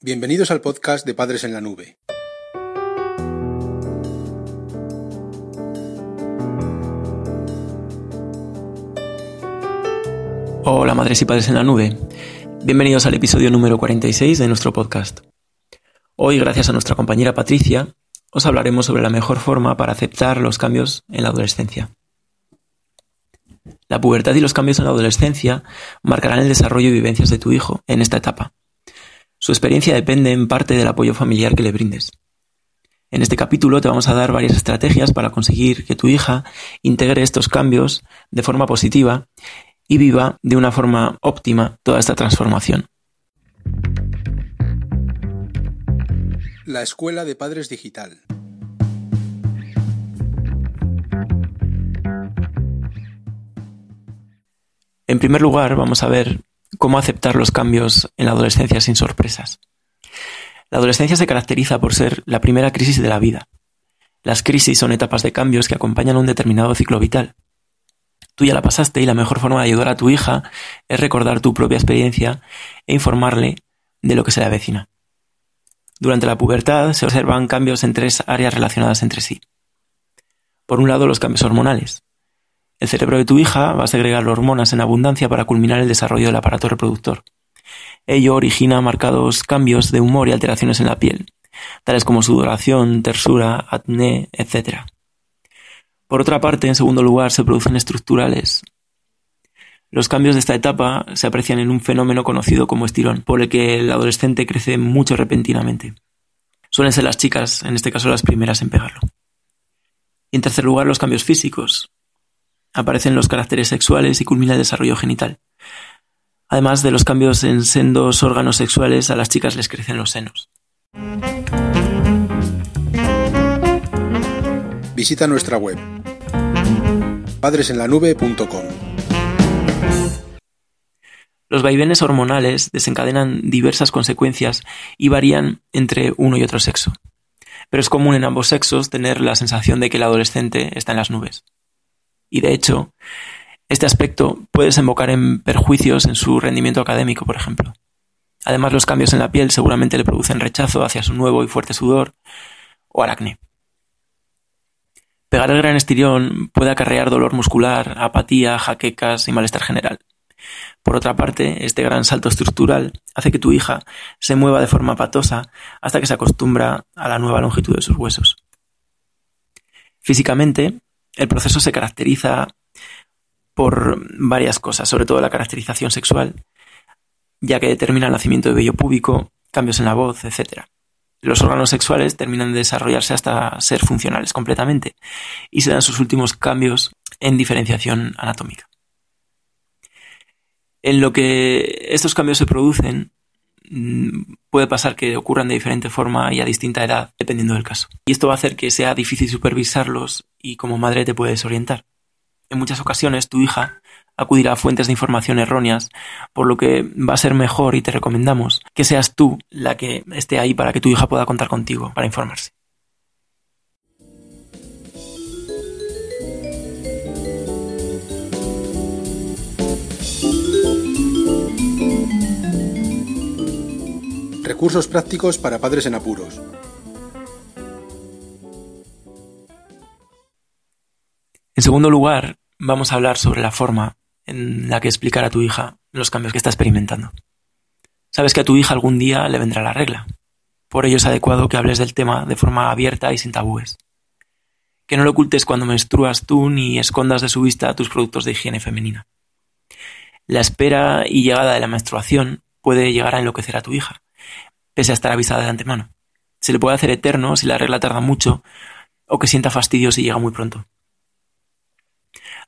Bienvenidos al podcast de Padres en la Nube. Hola madres y padres en la nube. Bienvenidos al episodio número 46 de nuestro podcast. Hoy, gracias a nuestra compañera Patricia, os hablaremos sobre la mejor forma para aceptar los cambios en la adolescencia. La pubertad y los cambios en la adolescencia marcarán el desarrollo y vivencias de tu hijo en esta etapa su experiencia depende en parte del apoyo familiar que le brindes. En este capítulo te vamos a dar varias estrategias para conseguir que tu hija integre estos cambios de forma positiva y viva de una forma óptima toda esta transformación. La Escuela de Padres Digital. En primer lugar, vamos a ver cómo aceptar los cambios en la adolescencia sin sorpresas. La adolescencia se caracteriza por ser la primera crisis de la vida. Las crisis son etapas de cambios que acompañan un determinado ciclo vital. Tú ya la pasaste y la mejor forma de ayudar a tu hija es recordar tu propia experiencia e informarle de lo que se le avecina. Durante la pubertad se observan cambios en tres áreas relacionadas entre sí. Por un lado, los cambios hormonales. El cerebro de tu hija va a segregar hormonas en abundancia para culminar el desarrollo del aparato reproductor. Ello origina marcados cambios de humor y alteraciones en la piel, tales como sudoración, tersura, acné, etc. Por otra parte, en segundo lugar, se producen estructurales. Los cambios de esta etapa se aprecian en un fenómeno conocido como estirón, por el que el adolescente crece mucho repentinamente. Suelen ser las chicas, en este caso las primeras en pegarlo. Y en tercer lugar, los cambios físicos, aparecen los caracteres sexuales y culmina el desarrollo genital. Además de los cambios en sendos órganos sexuales, a las chicas les crecen los senos. Visita nuestra web padresenlanube.com. Los vaivenes hormonales desencadenan diversas consecuencias y varían entre uno y otro sexo. Pero es común en ambos sexos tener la sensación de que el adolescente está en las nubes y de hecho, este aspecto puede desembocar en perjuicios en su rendimiento académico, por ejemplo. Además, los cambios en la piel seguramente le producen rechazo hacia su nuevo y fuerte sudor o aracne. Pegar el gran estirón puede acarrear dolor muscular, apatía, jaquecas y malestar general. Por otra parte, este gran salto estructural hace que tu hija se mueva de forma patosa hasta que se acostumbra a la nueva longitud de sus huesos. Físicamente, el proceso se caracteriza por varias cosas, sobre todo la caracterización sexual, ya que determina el nacimiento de vello púbico, cambios en la voz, etc. Los órganos sexuales terminan de desarrollarse hasta ser funcionales completamente y se dan sus últimos cambios en diferenciación anatómica. En lo que estos cambios se producen, Mm, puede pasar que ocurran de diferente forma y a distinta edad, dependiendo del caso. Y esto va a hacer que sea difícil supervisarlos y como madre te puedes orientar. En muchas ocasiones tu hija acudirá a fuentes de información erróneas, por lo que va a ser mejor y te recomendamos que seas tú la que esté ahí para que tu hija pueda contar contigo para informarse. Recursos prácticos para padres en apuros. Segundo lugar, vamos a hablar sobre la forma en la que explicar a tu hija los cambios que está experimentando. Sabes que a tu hija algún día le vendrá la regla. Por ello es adecuado que hables del tema de forma abierta y sin tabúes. Que no lo ocultes cuando menstruas tú ni escondas de su vista tus productos de higiene femenina. La espera y llegada de la menstruación puede llegar a enloquecer a tu hija, pese a estar avisada de antemano. Se le puede hacer eterno si la regla tarda mucho o que sienta fastidio si llega muy pronto.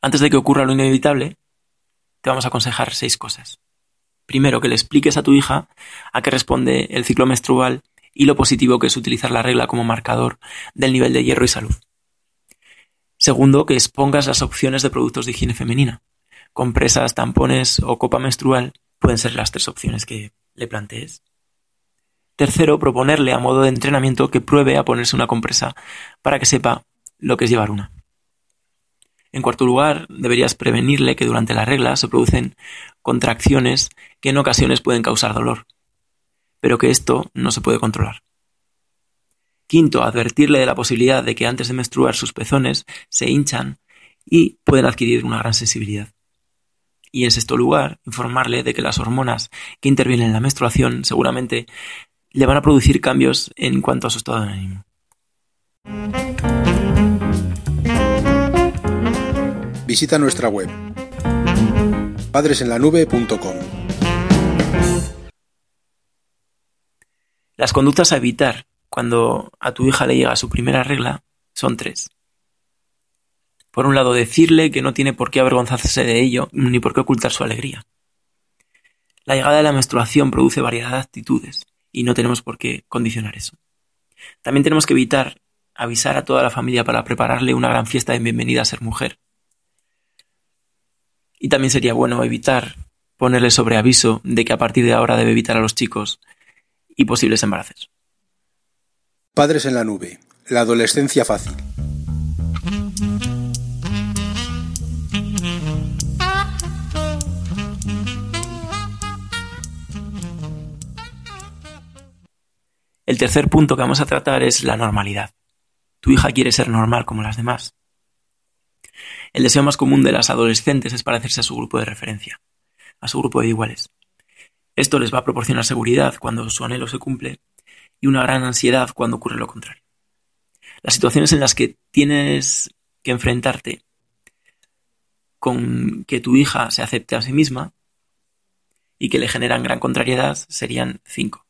Antes de que ocurra lo inevitable, te vamos a aconsejar seis cosas. Primero, que le expliques a tu hija a qué responde el ciclo menstrual y lo positivo que es utilizar la regla como marcador del nivel de hierro y salud. Segundo, que expongas las opciones de productos de higiene femenina. Compresas, tampones o copa menstrual pueden ser las tres opciones que le plantees. Tercero, proponerle a modo de entrenamiento que pruebe a ponerse una compresa para que sepa lo que es llevar una. En cuarto lugar, deberías prevenirle que durante la regla se producen contracciones que en ocasiones pueden causar dolor. pero que esto no se puede controlar. Quinto, advertirle de la posibilidad de que antes de menstruar sus pezones se hinchan y pueden adquirir una gran sensibilidad. Y en sexto lugar, informarle de que las hormonas que intervienen en la menstruación seguramente le van a producir cambios en cuanto a su estado de ánimo. Visita nuestra web padresenlanube.com. Las conductas a evitar cuando a tu hija le llega su primera regla son tres. Por un lado, decirle que no tiene por qué avergonzarse de ello ni por qué ocultar su alegría. La llegada de la menstruación produce variedad de actitudes y no tenemos por qué condicionar eso. También tenemos que evitar avisar a toda la familia para prepararle una gran fiesta de bienvenida a ser mujer. Y también sería bueno evitar ponerle sobre aviso de que a partir de ahora debe evitar a los chicos y posibles embarazos. Padres en la nube. La adolescencia fácil. El tercer punto que vamos a tratar es la normalidad. Tu hija quiere ser normal como las demás. El deseo más común de las adolescentes es parecerse a su grupo de referencia, a su grupo de iguales. Esto les va a proporcionar seguridad cuando su anhelo se cumple y una gran ansiedad cuando ocurre lo contrario. Las situaciones en las que tienes que enfrentarte con que tu hija se acepte a sí misma y que le generan gran contrariedad serían cinco.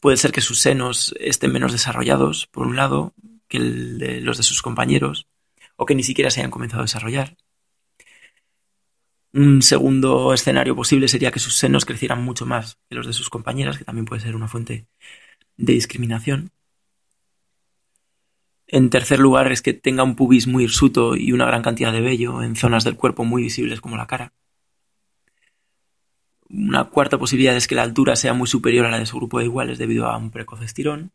Puede ser que sus senos estén menos desarrollados, por un lado, que los de sus compañeros, o que ni siquiera se hayan comenzado a desarrollar. Un segundo escenario posible sería que sus senos crecieran mucho más que los de sus compañeras, que también puede ser una fuente de discriminación. En tercer lugar es que tenga un pubis muy hirsuto y una gran cantidad de vello en zonas del cuerpo muy visibles como la cara. Una cuarta posibilidad es que la altura sea muy superior a la de su grupo de iguales debido a un precoz estirón.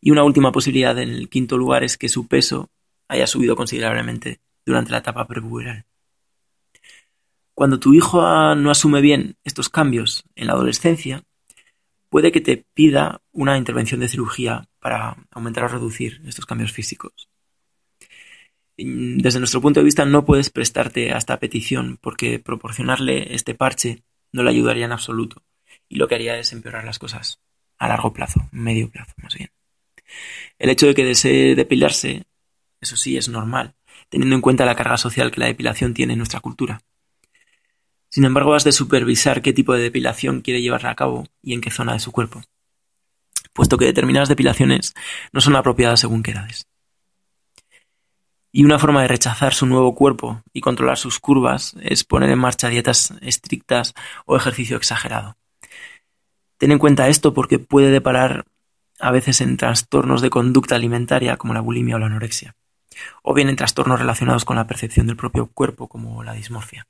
Y una última posibilidad en el quinto lugar es que su peso haya subido considerablemente durante la etapa prepuberal. Cuando tu hijo no asume bien estos cambios en la adolescencia, puede que te pida una intervención de cirugía para aumentar o reducir estos cambios físicos. Desde nuestro punto de vista no puedes prestarte a esta petición porque proporcionarle este parche no le ayudaría en absoluto y lo que haría es empeorar las cosas a largo plazo, medio plazo más bien. El hecho de que desee depilarse, eso sí, es normal, teniendo en cuenta la carga social que la depilación tiene en nuestra cultura. Sin embargo, has de supervisar qué tipo de depilación quiere llevar a cabo y en qué zona de su cuerpo, puesto que determinadas depilaciones no son apropiadas según qué edades. Y una forma de rechazar su nuevo cuerpo y controlar sus curvas es poner en marcha dietas estrictas o ejercicio exagerado. Ten en cuenta esto porque puede deparar a veces en trastornos de conducta alimentaria como la bulimia o la anorexia, o bien en trastornos relacionados con la percepción del propio cuerpo como la dismorfia.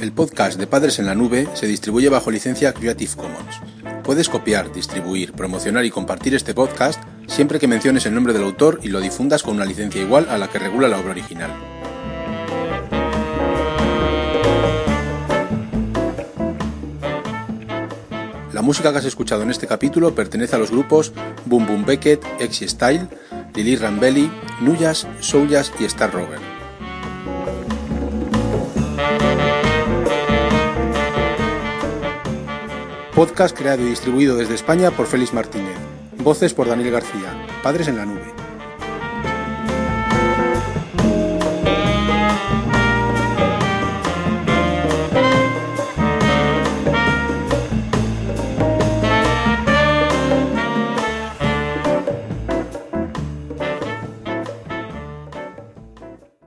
El podcast de Padres en la Nube se distribuye bajo licencia Creative Commons. Puedes copiar, distribuir, promocionar y compartir este podcast siempre que menciones el nombre del autor y lo difundas con una licencia igual a la que regula la obra original. La música que has escuchado en este capítulo pertenece a los grupos Boom Boom Beckett, Exy Style, Lily Rambelli, Nuyas, Souljas y Star Rover. Podcast creado y distribuido desde España por Félix Martínez. Voces por Daniel García. Padres en la nube.